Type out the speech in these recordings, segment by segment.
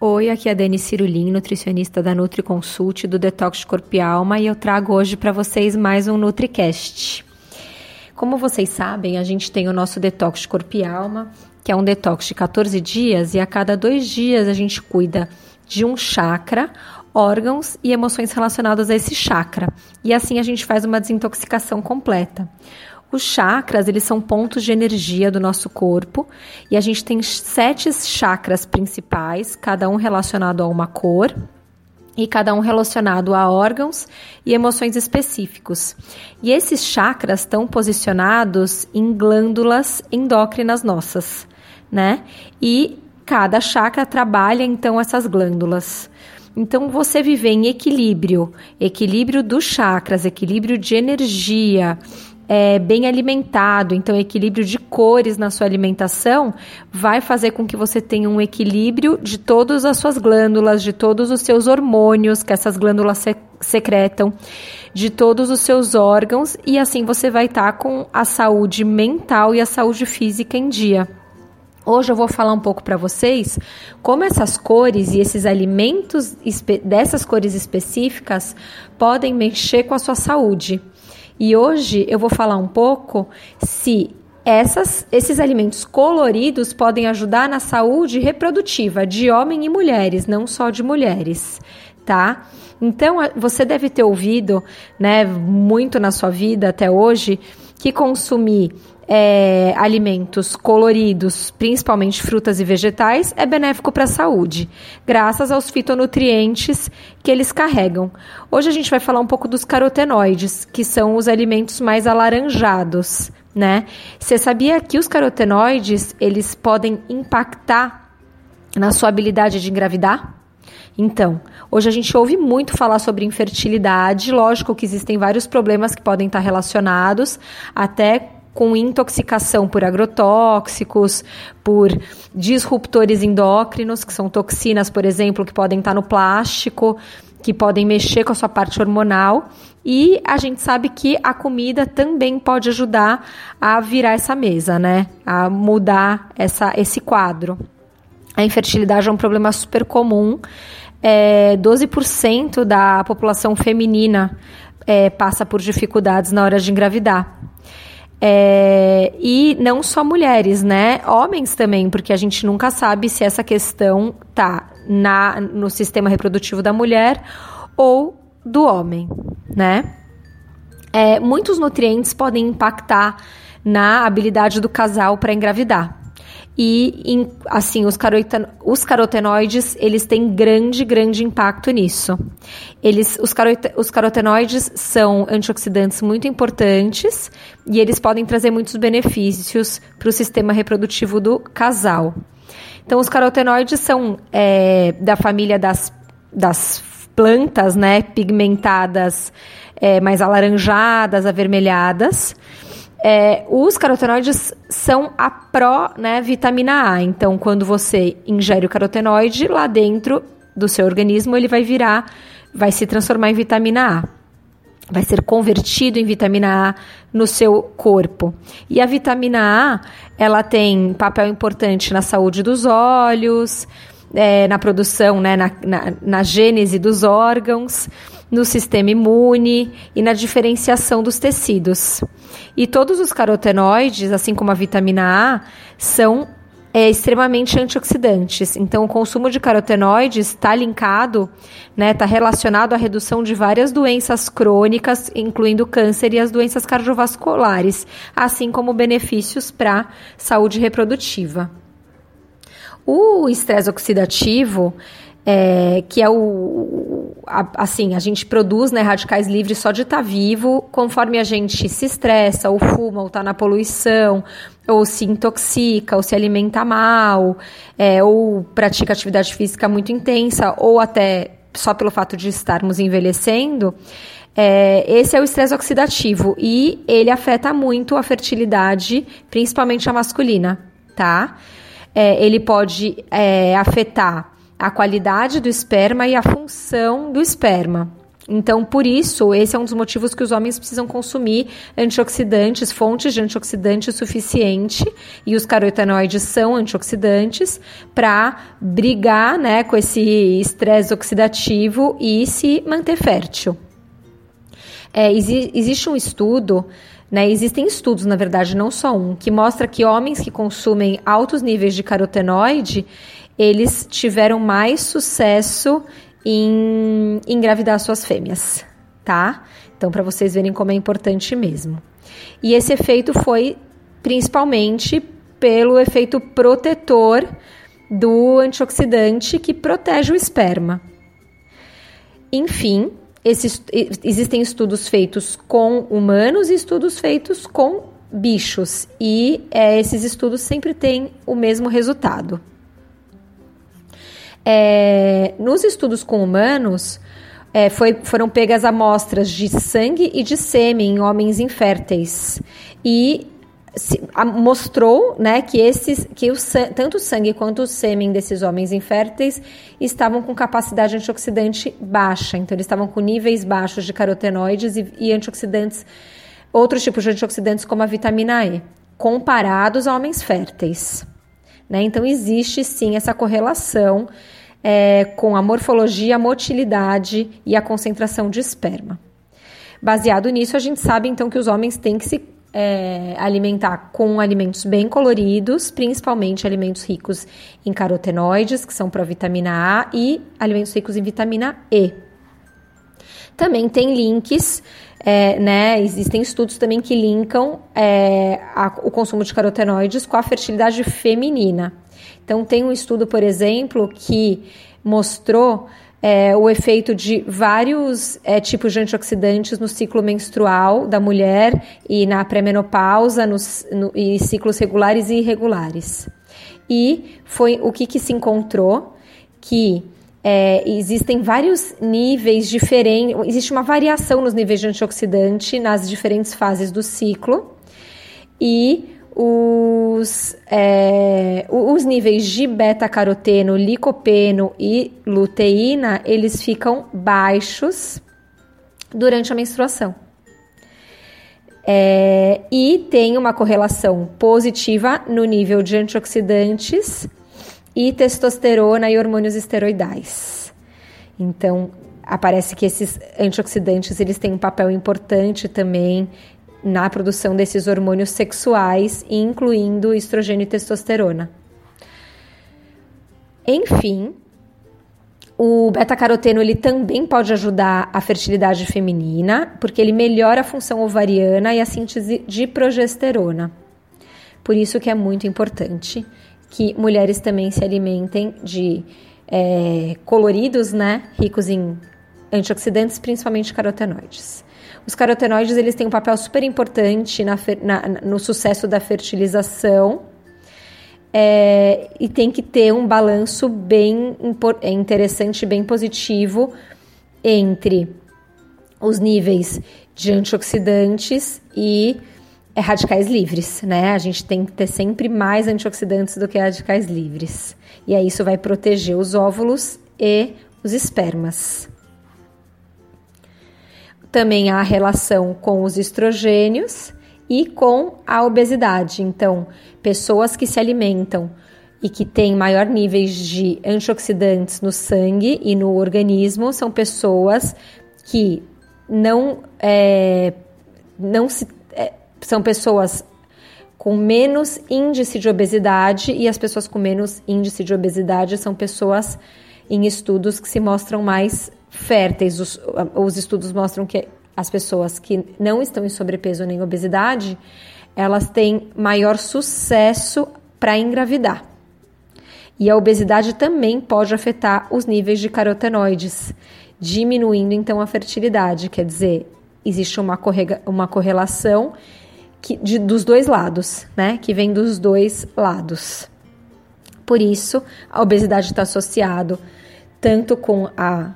Oi, aqui é a Dani Cirulim, nutricionista da NutriConsult do Detox Corpo e Alma, e eu trago hoje para vocês mais um NutriCast. Como vocês sabem, a gente tem o nosso Detox Corpo e Alma, que é um detox de 14 dias, e a cada dois dias a gente cuida de um chakra, órgãos e emoções relacionadas a esse chakra. E assim a gente faz uma desintoxicação completa. Os chakras, eles são pontos de energia do nosso corpo e a gente tem sete chakras principais, cada um relacionado a uma cor e cada um relacionado a órgãos e emoções específicos. E esses chakras estão posicionados em glândulas endócrinas nossas, né? E cada chakra trabalha então essas glândulas. Então, você viver em equilíbrio, equilíbrio dos chakras, equilíbrio de energia, é, bem alimentado, então equilíbrio de cores na sua alimentação vai fazer com que você tenha um equilíbrio de todas as suas glândulas, de todos os seus hormônios que essas glândulas se secretam, de todos os seus órgãos e assim você vai estar tá com a saúde mental e a saúde física em dia. Hoje eu vou falar um pouco para vocês como essas cores e esses alimentos dessas cores específicas podem mexer com a sua saúde. E hoje eu vou falar um pouco se essas, esses alimentos coloridos podem ajudar na saúde reprodutiva de homem e mulheres, não só de mulheres, tá? Então, você deve ter ouvido, né, muito na sua vida até hoje, que consumir é, alimentos coloridos, principalmente frutas e vegetais, é benéfico para a saúde, graças aos fitonutrientes que eles carregam. Hoje a gente vai falar um pouco dos carotenoides, que são os alimentos mais alaranjados, né? Você sabia que os carotenoides, eles podem impactar na sua habilidade de engravidar? Então, hoje a gente ouve muito falar sobre infertilidade. Lógico que existem vários problemas que podem estar relacionados, até com intoxicação por agrotóxicos, por disruptores endócrinos, que são toxinas, por exemplo, que podem estar no plástico, que podem mexer com a sua parte hormonal. E a gente sabe que a comida também pode ajudar a virar essa mesa, né? A mudar essa, esse quadro. A infertilidade é um problema super comum. É, 12% da população feminina é, passa por dificuldades na hora de engravidar. É, e não só mulheres, né? Homens também, porque a gente nunca sabe se essa questão tá na, no sistema reprodutivo da mulher ou do homem, né? É, muitos nutrientes podem impactar na habilidade do casal para engravidar. E, em, assim, os, os carotenoides, eles têm grande, grande impacto nisso. Eles, os, os carotenoides são antioxidantes muito importantes e eles podem trazer muitos benefícios para o sistema reprodutivo do casal. Então, os carotenoides são é, da família das, das plantas, né, pigmentadas, é, mais alaranjadas, avermelhadas. É, os carotenoides são a pró-vitamina né, A. Então, quando você ingere o carotenoide, lá dentro do seu organismo, ele vai virar, vai se transformar em vitamina A. Vai ser convertido em vitamina A no seu corpo. E a vitamina A, ela tem papel importante na saúde dos olhos, é, na produção, né, na, na, na gênese dos órgãos, no sistema imune e na diferenciação dos tecidos. E todos os carotenoides, assim como a vitamina A, são é, extremamente antioxidantes. Então, o consumo de carotenoides está linkado, né, está relacionado à redução de várias doenças crônicas, incluindo câncer e as doenças cardiovasculares, assim como benefícios para saúde reprodutiva. O estresse oxidativo, é, que é o, assim, a gente produz né, radicais livres só de estar tá vivo, conforme a gente se estressa, ou fuma, ou está na poluição, ou se intoxica, ou se alimenta mal, é, ou pratica atividade física muito intensa, ou até só pelo fato de estarmos envelhecendo, é, esse é o estresse oxidativo e ele afeta muito a fertilidade, principalmente a masculina, tá? É, ele pode é, afetar a qualidade do esperma e a função do esperma. Então, por isso, esse é um dos motivos que os homens precisam consumir antioxidantes, fontes de antioxidantes suficiente, e os carotenoides são antioxidantes, para brigar né, com esse estresse oxidativo e se manter fértil. É, exi existe um estudo né, existem estudos, na verdade, não só um, que mostra que homens que consumem altos níveis de carotenoide, eles tiveram mais sucesso em engravidar suas fêmeas, tá? Então, para vocês verem como é importante mesmo. E esse efeito foi principalmente pelo efeito protetor do antioxidante que protege o esperma. Enfim, esses, existem estudos feitos com humanos e estudos feitos com bichos, e é, esses estudos sempre têm o mesmo resultado. É, nos estudos com humanos, é, foi, foram pegas amostras de sangue e de sêmen em homens inférteis. E se, a, mostrou né, que, esses, que o, tanto o sangue quanto o sêmen desses homens inférteis estavam com capacidade antioxidante baixa. Então, eles estavam com níveis baixos de carotenoides e, e antioxidantes, outros tipos de antioxidantes, como a vitamina E, comparados a homens férteis. Né? Então, existe sim essa correlação é, com a morfologia, a motilidade e a concentração de esperma. Baseado nisso, a gente sabe então que os homens têm que se é, alimentar com alimentos bem coloridos, principalmente alimentos ricos em carotenoides, que são provitamina A, e alimentos ricos em vitamina E. Também tem links, é, né? Existem estudos também que linkam é, a, o consumo de carotenoides com a fertilidade feminina. Então, tem um estudo, por exemplo, que mostrou é, o efeito de vários é, tipos de antioxidantes no ciclo menstrual da mulher e na pré-menopausa no, e ciclos regulares e irregulares. E foi o que, que se encontrou que é, existem vários níveis diferentes, existe uma variação nos níveis de antioxidante nas diferentes fases do ciclo e os, é, os níveis de beta-caroteno, licopeno e luteína, eles ficam baixos durante a menstruação. É, e tem uma correlação positiva no nível de antioxidantes e testosterona e hormônios esteroidais. Então, aparece que esses antioxidantes eles têm um papel importante também na produção desses hormônios sexuais, incluindo estrogênio e testosterona. Enfim, o beta-caroteno ele também pode ajudar a fertilidade feminina, porque ele melhora a função ovariana e a síntese de progesterona. Por isso que é muito importante que mulheres também se alimentem de é, coloridos, né, ricos em antioxidantes, principalmente carotenoides. Os carotenoides eles têm um papel super importante na, na, no sucesso da fertilização é, e tem que ter um balanço bem é interessante, bem positivo entre os níveis de antioxidantes e é, radicais livres, né? A gente tem que ter sempre mais antioxidantes do que radicais livres. E aí isso vai proteger os óvulos e os espermas também há relação com os estrogênios e com a obesidade. Então, pessoas que se alimentam e que têm maior níveis de antioxidantes no sangue e no organismo são pessoas que não é, não se são pessoas com menos índice de obesidade e as pessoas com menos índice de obesidade são pessoas em estudos que se mostram mais férteis. Os, os estudos mostram que as pessoas que não estão em sobrepeso nem obesidade, elas têm maior sucesso para engravidar. E a obesidade também pode afetar os níveis de carotenoides, diminuindo então a fertilidade. Quer dizer, existe uma, uma correlação que, de, dos dois lados, né? Que vem dos dois lados. Por isso, a obesidade está associado tanto com a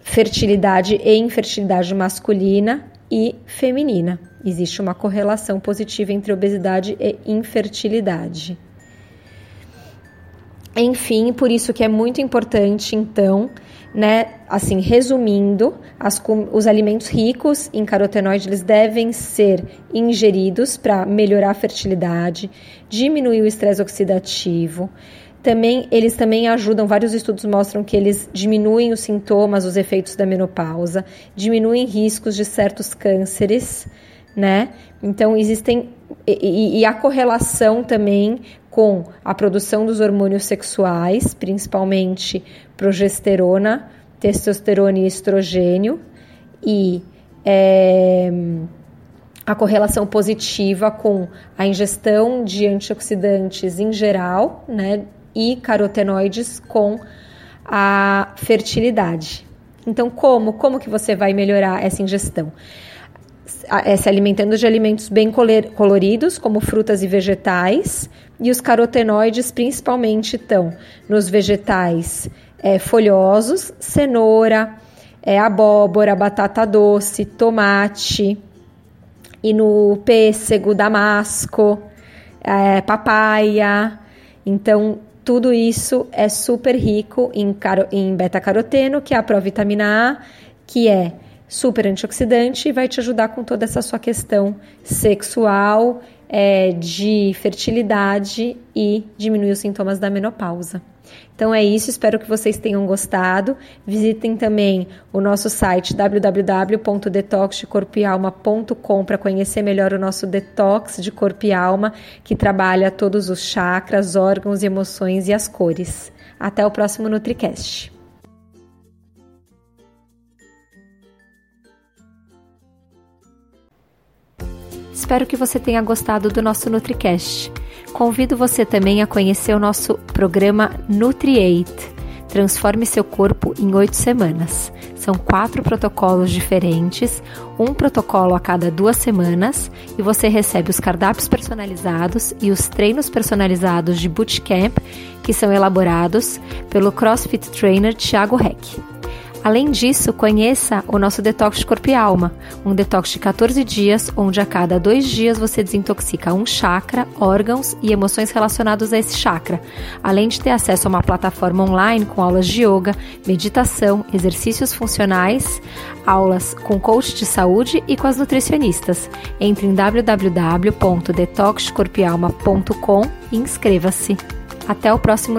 fertilidade e infertilidade masculina e feminina. Existe uma correlação positiva entre obesidade e infertilidade. Enfim, por isso que é muito importante, então, né, assim, resumindo, as, os alimentos ricos em carotenoide eles devem ser ingeridos para melhorar a fertilidade, diminuir o estresse oxidativo. Também eles também ajudam, vários estudos mostram que eles diminuem os sintomas, os efeitos da menopausa, diminuem riscos de certos cânceres, né? Então existem e, e a correlação também com a produção dos hormônios sexuais, principalmente progesterona, testosterona e estrogênio, e é, a correlação positiva com a ingestão de antioxidantes em geral, né, e carotenoides com a fertilidade. Então, como? Como que você vai melhorar essa ingestão? É, se alimentando de alimentos bem coloridos, como frutas e vegetais, e os carotenoides principalmente estão nos vegetais é, folhosos, cenoura, é, abóbora, batata doce, tomate, e no pêssego, damasco, é, papaya. Então, tudo isso é super rico em, em beta-caroteno, que é a provitamina A, que é super antioxidante e vai te ajudar com toda essa sua questão sexual, é, de fertilidade e diminuir os sintomas da menopausa. Então é isso, espero que vocês tenham gostado. Visitem também o nosso site www.detoxdecorpoealma.com para conhecer melhor o nosso detox de corpo e alma, que trabalha todos os chakras, órgãos, emoções e as cores. Até o próximo NutriCast. Espero que você tenha gostado do nosso NutriCast. Convido você também a conhecer o nosso programa NutriAid. Transforme seu corpo em oito semanas. São quatro protocolos diferentes, um protocolo a cada duas semanas, e você recebe os cardápios personalizados e os treinos personalizados de bootcamp que são elaborados pelo CrossFit Trainer Thiago Heck. Além disso, conheça o nosso detox de corpo e alma, um detox de 14 dias, onde a cada dois dias você desintoxica um chakra, órgãos e emoções relacionados a esse chakra, além de ter acesso a uma plataforma online com aulas de yoga, meditação, exercícios funcionais, aulas com coach de saúde e com as nutricionistas. Entre em www.detoxcorpialma.com e inscreva-se. Até o próximo